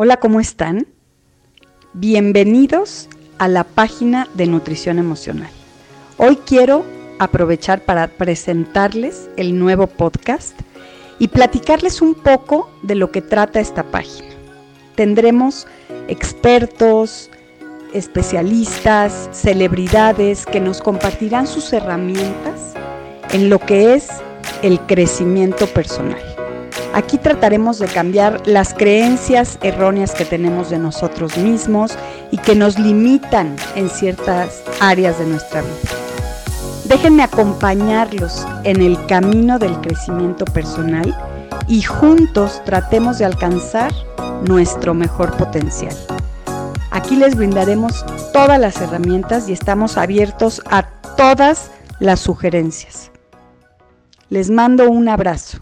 Hola, ¿cómo están? Bienvenidos a la página de Nutrición Emocional. Hoy quiero aprovechar para presentarles el nuevo podcast y platicarles un poco de lo que trata esta página. Tendremos expertos, especialistas, celebridades que nos compartirán sus herramientas en lo que es el crecimiento personal. Aquí trataremos de cambiar las creencias erróneas que tenemos de nosotros mismos y que nos limitan en ciertas áreas de nuestra vida. Déjenme acompañarlos en el camino del crecimiento personal y juntos tratemos de alcanzar nuestro mejor potencial. Aquí les brindaremos todas las herramientas y estamos abiertos a todas las sugerencias. Les mando un abrazo.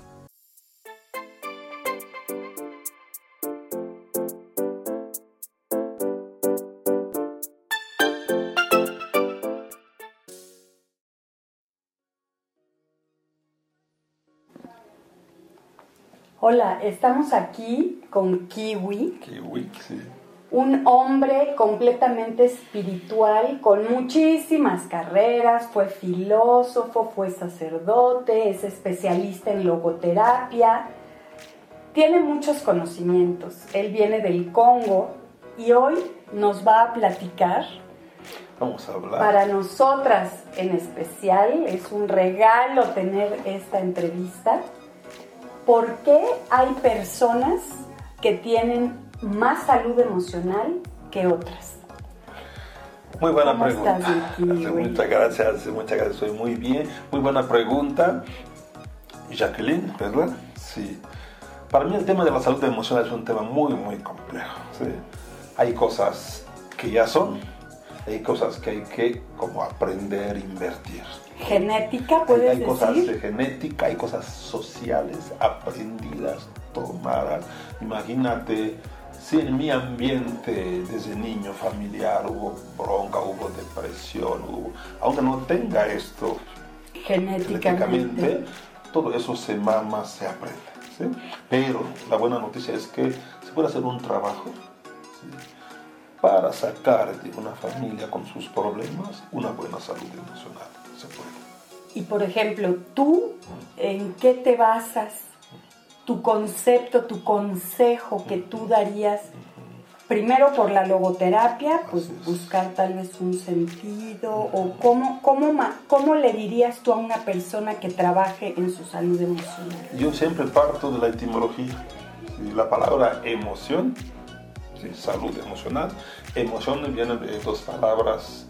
Hola, estamos aquí con Kiwi. Kiwi, sí. Un hombre completamente espiritual, con muchísimas carreras, fue filósofo, fue sacerdote, es especialista en logoterapia, tiene muchos conocimientos. Él viene del Congo y hoy nos va a platicar. Vamos a hablar. Para nosotras en especial, es un regalo tener esta entrevista ¿por qué hay personas que tienen más salud emocional que otras? Muy buena pregunta. muchas gracias, muchas gracias, estoy muy bien. Muy buena pregunta. Jacqueline, ¿verdad? Sí. Para mí el tema de la salud emocional es un tema muy, muy complejo. Hay cosas que ya son, hay cosas que hay que como aprender invertir. ¿Genética puedes hay, hay cosas de genética, hay cosas sociales aprendidas, tomadas. Imagínate si en mi ambiente desde niño familiar hubo bronca, hubo depresión, hubo, aunque no tenga esto genéticamente, todo eso se mama, se aprende. Pero la buena noticia es que se puede hacer un trabajo para sacar de una familia con sus problemas una buena salud emocional. Se puede. Y por ejemplo, tú, ¿en qué te basas? Tu concepto, tu consejo que tú darías, primero por la logoterapia, pues buscar tal vez un sentido, o cómo, cómo, cómo le dirías tú a una persona que trabaje en su salud emocional. Yo siempre parto de la etimología. La palabra emoción salud emocional. Emoción viene de dos palabras,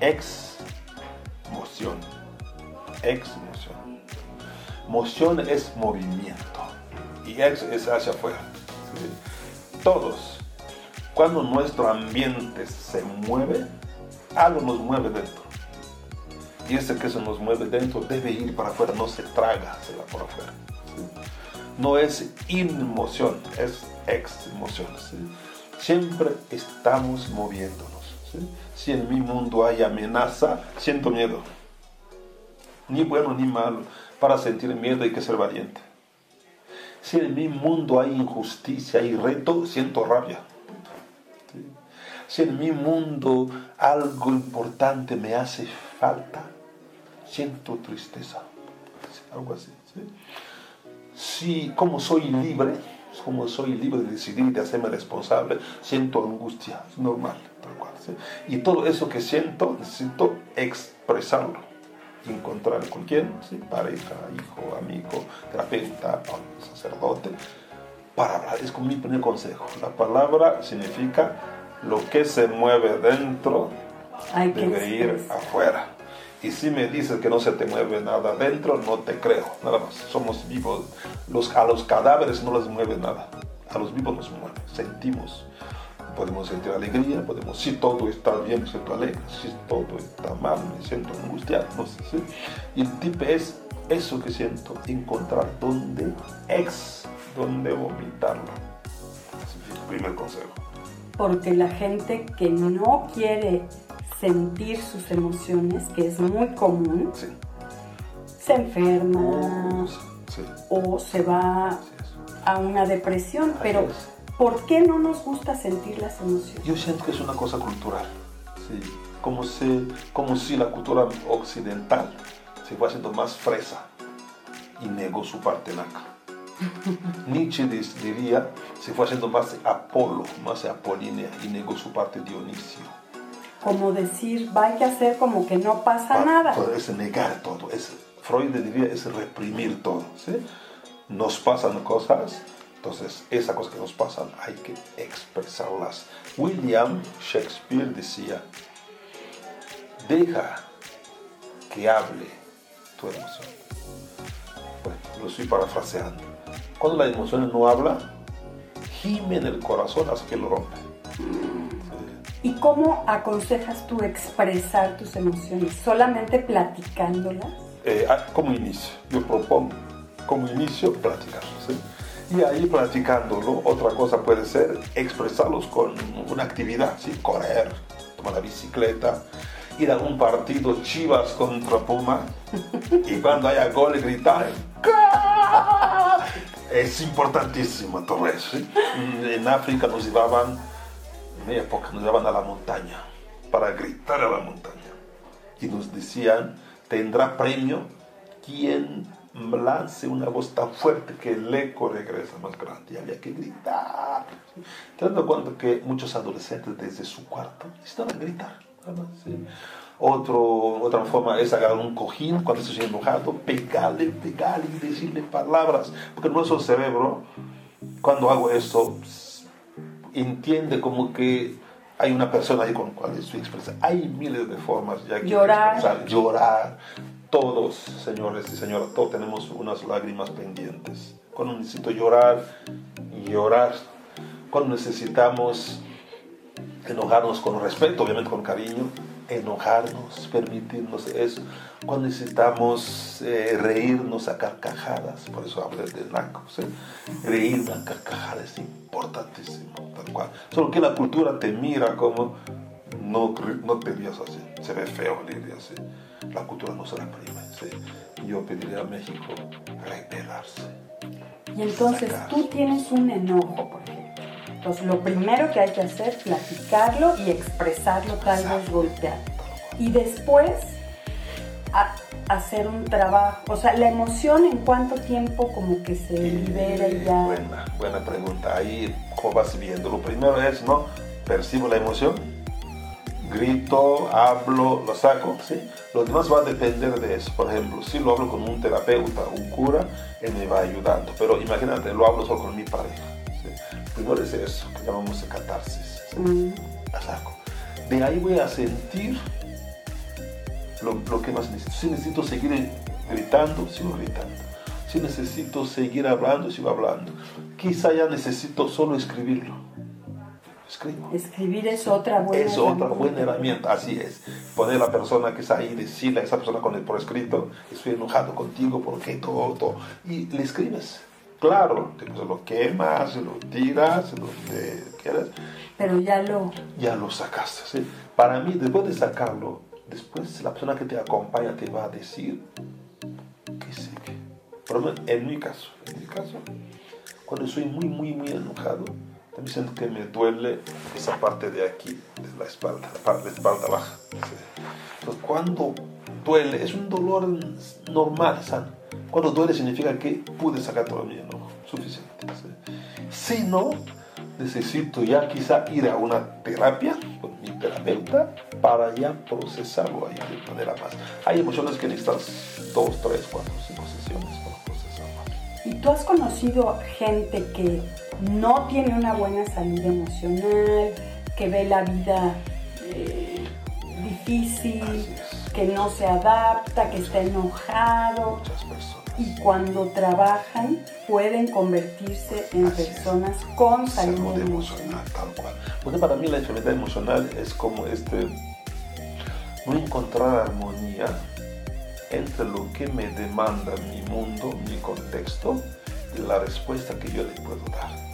ex, moción, ex, moción. Moción es movimiento y ex es hacia afuera. Todos, cuando nuestro ambiente se mueve, algo nos mueve dentro. Y ese que se nos mueve dentro debe ir para afuera, no se traga, se va por afuera. No es inmoción, es ex emoción siempre estamos moviéndonos. Si en mi mundo hay amenaza, siento miedo. Ni bueno ni malo. Para sentir miedo hay que ser valiente. Si en mi mundo hay injusticia y reto, siento rabia. Si en mi mundo algo importante me hace falta, siento tristeza. Algo así. Si como soy libre, como soy libre de decidir y de hacerme responsable, siento angustia, es normal, tal cual. Y todo eso que siento, necesito expresarlo, encontrar con quién, ¿sí? pareja, hijo, amigo, terapeuta, sacerdote, para hablar. Es como mi primer consejo. La palabra significa lo que se mueve dentro debe ir afuera. Y si me dices que no se te mueve nada dentro, no te creo, nada más. Somos vivos. Los, a los cadáveres no les mueve nada. A los vivos nos mueve. Sentimos. Podemos sentir alegría, podemos, si todo está bien, me siento alegre. Si todo está mal, me siento angustiado. No sé, ¿sí? Y el tip es eso que siento, encontrar dónde ex, dónde vomitarlo. Ese primer consejo. Porque la gente que no quiere sentir sus emociones, que es muy común, se enferma o se va a una depresión, pero ¿Por qué no nos gusta sentir las emociones? Yo siento que es una cosa cultural, ¿sí? como, si, como si la cultura occidental se fue haciendo más fresa y negó su parte naca. Nietzsche diría, se fue haciendo más Apolo, más Apolínea y negó su parte Dionisio. Como decir, hay que hacer como que no pasa nada. Es negar todo, es, Freud diría, es reprimir todo. ¿sí? Nos pasan cosas, entonces, esas cosas que nos pasan hay que expresarlas. William Shakespeare decía, deja que hable tu emoción. Bueno, lo estoy parafraseando. Cuando la emoción no habla, gime en el corazón hasta que lo rompe. ¿Y cómo aconsejas tú expresar tus emociones? ¿Solamente platicándolas? Eh, ah, como inicio, yo propongo como inicio platicar. ¿sí? Y ahí practicándolo, otra cosa puede ser expresarlos con una actividad, ¿sí? correr, tomar la bicicleta, ir a un partido Chivas contra Puma y cuando haya gol gritar. Es importantísimo todo eso. En África nos llevaban, en mi época, nos llevaban a la montaña para gritar a la montaña. Y nos decían, tendrá premio quien lance una voz tan fuerte que el eco regresa más grande y había que gritar. Teniendo cuenta que muchos adolescentes desde su cuarto necesitan gritar. Otro, otra forma es agarrar un cojín cuando estés enojado, pegarle, pegarle y decirle palabras. Porque nuestro cerebro, cuando hago eso, entiende como que hay una persona ahí con la cual estoy expresando. Hay miles de formas ya que llorar. expresar. Llorar, todos, señores y señoras, todos tenemos unas lágrimas pendientes. Cuando necesito llorar, llorar. Cuando necesitamos enojarnos con respeto, obviamente con cariño, enojarnos, permitirnos eso. Cuando necesitamos eh, reírnos a carcajadas, por eso hablé de nacos, ¿eh? reír a carcajadas es importantísimo, tal cual. Solo que la cultura te mira como no, no te rías así, se ve feo así la cultura no se reprime. Yo pediría a México rebelarse. Y entonces tú tienes un enojo, por ejemplo. Entonces lo primero que hay que hacer es platicarlo y expresarlo, tal vez golpear. Y después hacer un trabajo. O sea, la emoción en cuánto tiempo como que se libera y ya. Buena, buena pregunta. Ahí, ¿cómo vas viendo? Lo primero es, ¿no? Percibo la emoción grito, hablo, lo saco, ¿sí? Lo demás va a depender de eso. Por ejemplo, si lo hablo con un terapeuta, un cura, él me va ayudando. Pero imagínate, lo hablo solo con mi pareja. Primero es eso, que llamamos catarsis. Mm. De ahí voy a sentir lo, lo, que más necesito. Si necesito seguir gritando, sigo gritando. Si necesito seguir hablando, sigo hablando. Quizá ya necesito solo escribirlo Escribir es otra buena Es otra buena herramienta, así es. Poner a la persona que está ahí, decirle a esa persona con el por escrito, estoy enojado contigo porque todo, todo. Y le escribes. Claro, lo quemas, lo tiras, lo que quieras. Pero ya lo... Ya lo sacaste, ¿sí? Para mí, después de sacarlo, después la persona que te acompaña te va a decir que sí. Pero en mi caso, en mi caso, cuando soy muy, muy, muy enojado, también siento que me duele esa parte de aquí, de la espalda, la parte de la espalda baja. Entonces, cuando duele, es un dolor normal, sano. Cuando duele significa que pude sacar todo mi enojo, suficiente. Si no, necesito ya quizá ir a una terapia con mi terapeuta para ya procesarlo ahí de manera más. Hay emociones que necesitas dos, tres, cuatro, cinco sesiones para procesarlo. ¿Y tú has conocido gente que no tiene una buena salud emocional, que ve la vida eh, difícil, que no se adapta, que está enojado. Y cuando trabajan pueden convertirse en personas con salud, emocional. Tal cual. Porque para mí la enfermedad emocional es como este, no encontrar armonía entre lo que me demanda mi mundo, mi contexto, y la respuesta que yo le puedo dar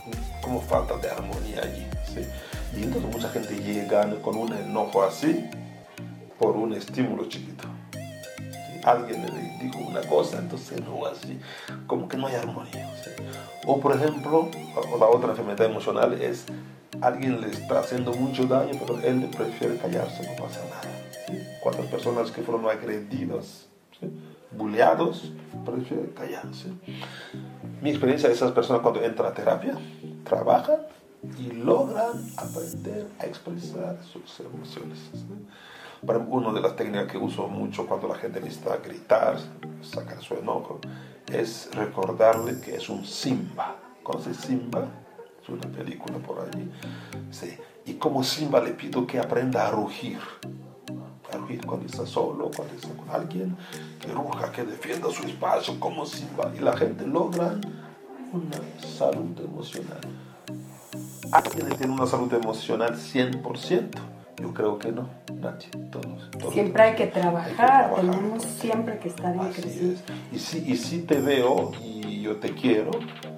como falta de armonía allí. ¿sí? Y entonces mucha gente llega con un enojo así por un estímulo chiquito. Alguien le dijo una cosa, entonces no así, como que no hay armonía. O por ejemplo, la otra enfermedad emocional es alguien le está haciendo mucho daño, pero él prefiere callarse, no pasa nada. Cuántas personas que fueron agredidas, ¿sí? bulleados, prefieren callarse. Mi experiencia de esas personas cuando entran a terapia, trabajan y logran aprender a expresar sus emociones. Una de las técnicas que uso mucho cuando la gente necesita gritar, sacar su enojo, es recordarle que es un Simba. ¿Conoces Simba? Es una película por allí. Sí. Y como Simba le pido que aprenda a rugir. A rugir cuando está solo, cuando está con alguien, que ruja, que defienda su espacio como Simba. Y la gente logra una salud emocional. ¿Alguien tiene una salud emocional 100%? Yo creo que no, nadie. Todos, siempre hay que, trabajar, tenemos siempre que estar en crecimiento. Y si, y si te veo y yo te quiero,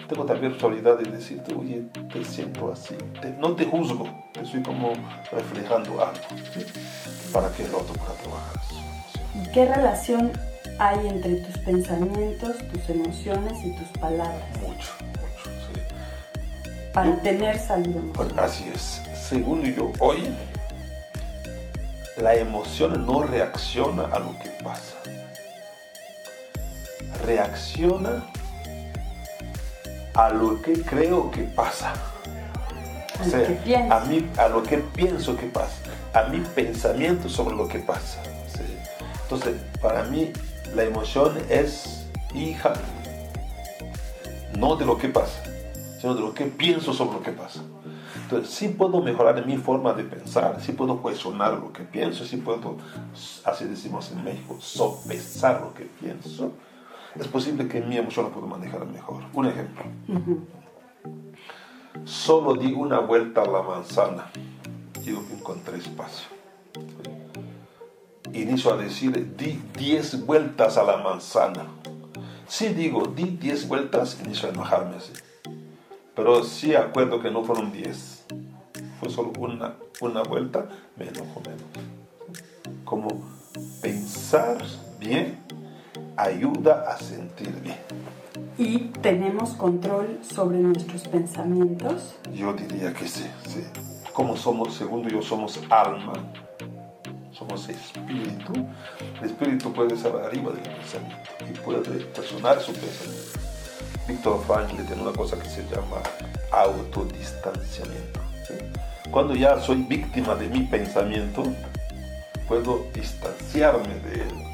tengo también autoridad de decirte, oye, te siento así. no te juzgo, te estoy como reflejando algo para que el otro pueda trabajar. ¿Qué relación hay entre tus pensamientos, tus emociones y tus palabras? Mucho, mucho, sí. Para tener salud Así es. Según yo, hoy la emoción no reacciona a lo que pasa. Reacciona a lo que creo que pasa. O sea, a, mí, a lo que pienso que pasa, a mi pensamiento sobre lo que pasa. Entonces, para mí, la emoción es hija no de lo que pasa, sino de lo que pienso sobre lo que pasa. Entonces, sí puedo mejorar mi forma de pensar, sí puedo cuestionar lo que pienso, sí puedo, así decimos en México, sopesar lo que pienso. Es posible que mi emoción la pueda manejar mejor. Un ejemplo. Solo di una vuelta a la manzana y encontré espacio. Inicio a decir, di 10 vueltas a la manzana. Si digo, di 10 vueltas, inicio a enojarme así. Pero si acuerdo que no fueron 10 fue solo una, una vuelta, me enojo menos. Como pensar bien ayuda a sentir bien. ¿Y tenemos control sobre nuestros pensamientos? Yo diría que sí, sí. Como somos, segundo yo, somos alma, somos espíritu. El espíritu puede estar arriba del pensamiento y puede personar su pensamiento. Víctor Frankl tiene una cosa que se llama autodistanciamiento. Cuando ya soy víctima de mi pensamiento, puedo distanciarme de él.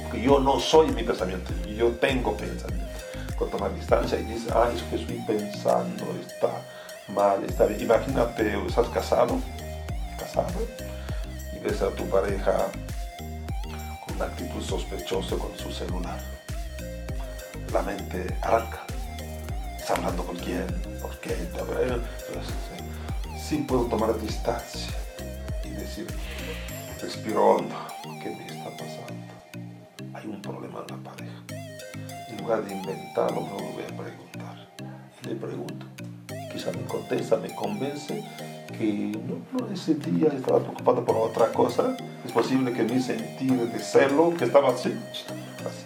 Porque yo no soy mi pensamiento, yo tengo pensamiento. Cuando toma distancia y dice, ah, eso que estoy pensando está mal, está bien. Imagínate, estás casado, casado, y ves a tu pareja con una actitud sospechosa con su celular. La mente arranca. Está hablando con quién, por qué, sí puedo tomar distancia y decir, respiro hondo, ¿qué me está pasando? Hay un problema en la pareja. En lugar de inventarlo, no lo voy a preguntar. Le pregunto. Quizá me contesta, me convence que no, ese día estaba preocupado por otra cosa. Es posible que mi sentir de celo, que estaba así, así.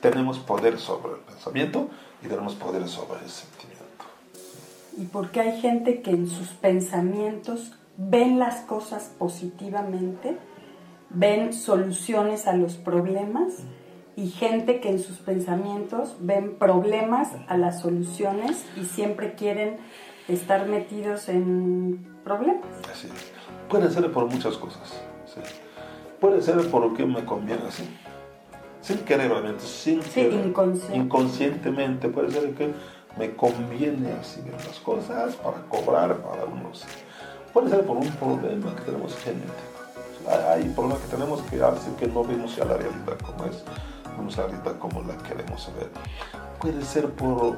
Tenemos poder sobre el pensamiento y tenemos poder sobre el sentimiento y porque hay gente que en sus pensamientos ven las cosas positivamente, ven soluciones a los problemas y gente que en sus pensamientos ven problemas a las soluciones y siempre quieren estar metidos en problemas. Así Puede ser por muchas cosas. Puede ser por lo que me conviene así. Sin querer, obviamente. Sin sí, inconscientemente. Puede ser que me conviene así ver las cosas para cobrar para unos. Puede ser por un problema que tenemos genético. Hay problemas que tenemos que hacer que no vemos ya la realidad como es, vemos la realidad como la queremos ver. Puede ser por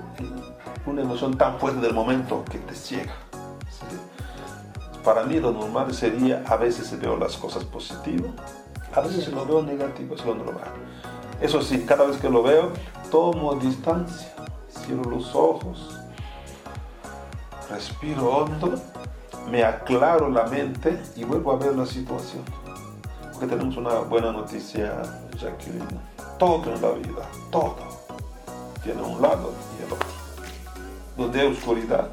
una emoción tan fuerte del momento que te ciega. Para mí lo normal sería a veces veo las cosas positivas, a veces lo veo negativo, es lo normal. Eso sí, cada vez que lo veo, tomo distancia cierro los ojos, respiro hondo, me aclaro la mente y vuelvo a ver la situación. Porque tenemos una buena noticia, Jacqueline. Todo en la vida, todo, tiene un lado y el otro. Donde hay oscuridad,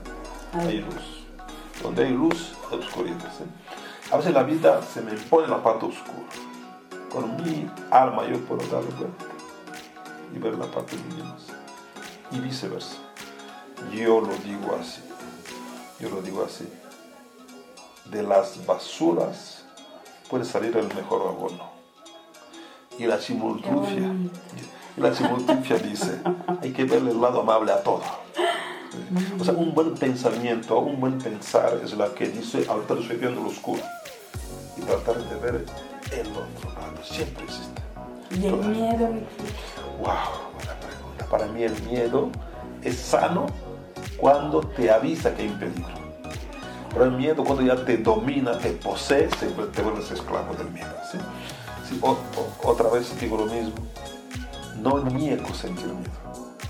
hay luz. Donde hay luz, hay oscuridad. A veces la vida se me impone la parte oscura. Con mi alma yo puedo darle cuenta y ver la parte luminosa. Y viceversa. Yo lo digo así. Yo lo digo así. De las basuras puede salir el mejor abono. Y la simultrufia, y la simultrufia dice, hay que verle el lado amable a todo. O sea, un buen pensamiento, un buen pensar es la que dice, ahorita estoy viendo lo oscuro. Y tratar de ver el otro lado, siempre existe. ¿Y el miedo? Wow, Para mí el miedo es sano cuando te avisa que hay un peligro. Pero el miedo cuando ya te domina, te posee, te vuelves esclavo del miedo. ¿sí? otra vez digo lo mismo, no niego sentir miedo.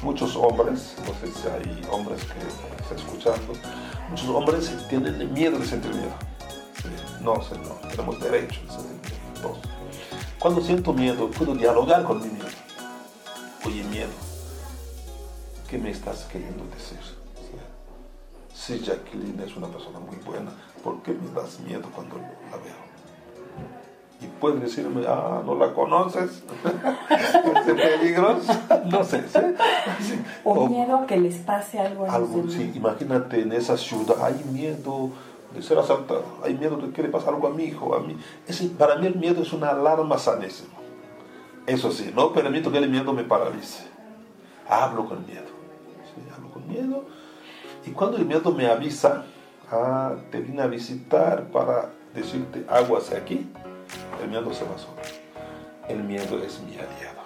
Muchos hombres, no sé si hay hombres que están escuchando, muchos hombres tienen miedo de sentir miedo. no, no, tenemos derecho de sentir miedo. Cuando siento miedo, puedo dialogar con mi miedo. ¿Qué me estás queriendo decir? Si Jacqueline es una persona muy buena, ¿por qué me das miedo cuando la veo? y puedes decirme, ah, no la conoces, es peligroso, no sé. O, miedo a que les pase algo a algo, Sí, imagínate en esa ciudad, hay miedo de ser asaltado, hay miedo de que le pase algo a mi hijo, a mí. para mí el miedo es una alarma sanísima. Eso sí, no permito que el miedo me paralice. Hablo con miedo. Con miedo. Y cuando el miedo me avisa, ah, te vine a visitar para decirte hacia aquí, el miedo se va solo. El miedo es mi aliado,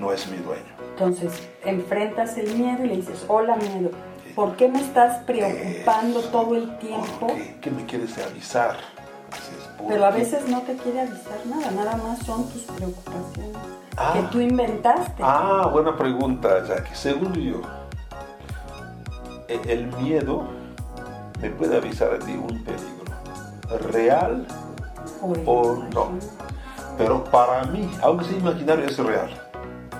no es mi dueño. Entonces, enfrentas el miedo y le dices, hola miedo, ¿por qué me estás preocupando todo el tiempo? ¿Qué, ¿Qué me quieres avisar? Pero a veces no te quiere avisar nada, nada más son tus preocupaciones que ah. tú inventaste. Ah, buena pregunta, Jackie. Según yo, el miedo me puede avisar de un peligro real o no. Pero para mí, aunque sea imaginario, es real.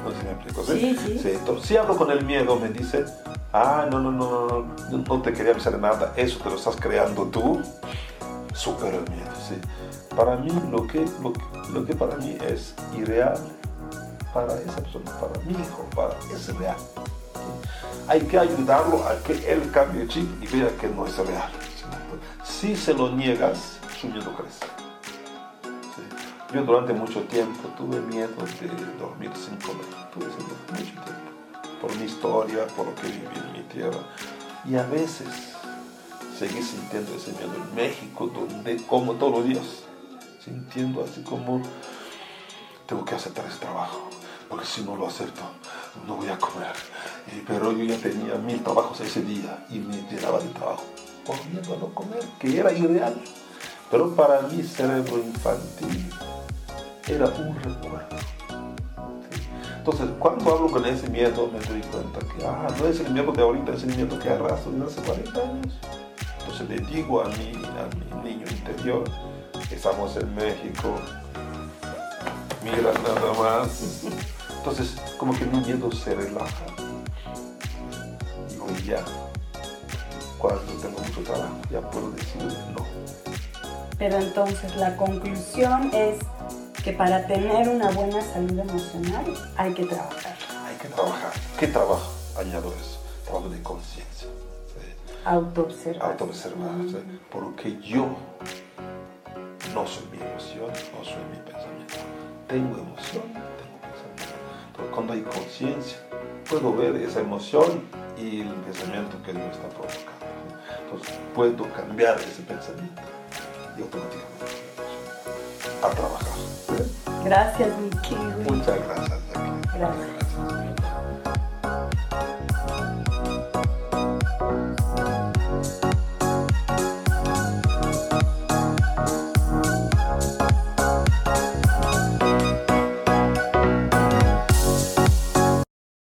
No sé si me explico. ¿sí? Sí, sí. Entonces, si hablo con el miedo, me dice, ah, no, no, no, no, no te quería avisar de nada, eso te lo estás creando tú, supera el miedo, sí. Para mí, lo que, lo, que para mí es irreal, para esa persona, para mi hijo, para, es real. Hay que ayudarlo a que él cambie chip y vea que no es real. Si se lo niegas, su miedo crece. Yo durante mucho tiempo tuve miedo de dormir sin comer. Tuve ese miedo mucho tiempo. Por mi historia, por lo que viví en mi tierra. Y a veces seguí sintiendo ese miedo en México, donde como todos los días, sintiendo así como tengo que aceptar ese trabajo, porque si no lo acepto, no voy a comer. pero yo ya tenía mil trabajos ese día y me llenaba de trabajo por miedo a no comer, que era irreal. Pero para mi cerebro infantil era un recuerdo. Entonces, cuando hablo con ese miedo, me doy cuenta que, ah, no es el miedo de ahorita, es el miedo que arrastro desde hace 40 años. Entonces le digo a mi, a mi niño interior, estamos en México, mira nada más. Entonces, como que mi miedo se relaja. Y hoy ya, cuando tengo mucho trabajo, ya puedo decir no. Pero entonces la conclusión es que para tener una buena salud emocional hay que trabajar. Hay que trabajar. ¿Qué trabajo? Añado eso. Trabajo de conciencia. Autoobservar. Autoobservar. Porque yo no soy mi emoción, no soy mi pensamiento. Tengo emoción. Pero cuando hay conciencia, puedo ver esa emoción y el pensamiento que me está provocando. Entonces puedo cambiar ese pensamiento y automáticamente a trabajar. Gracias, Vicky. Muchas gracias. Gracias.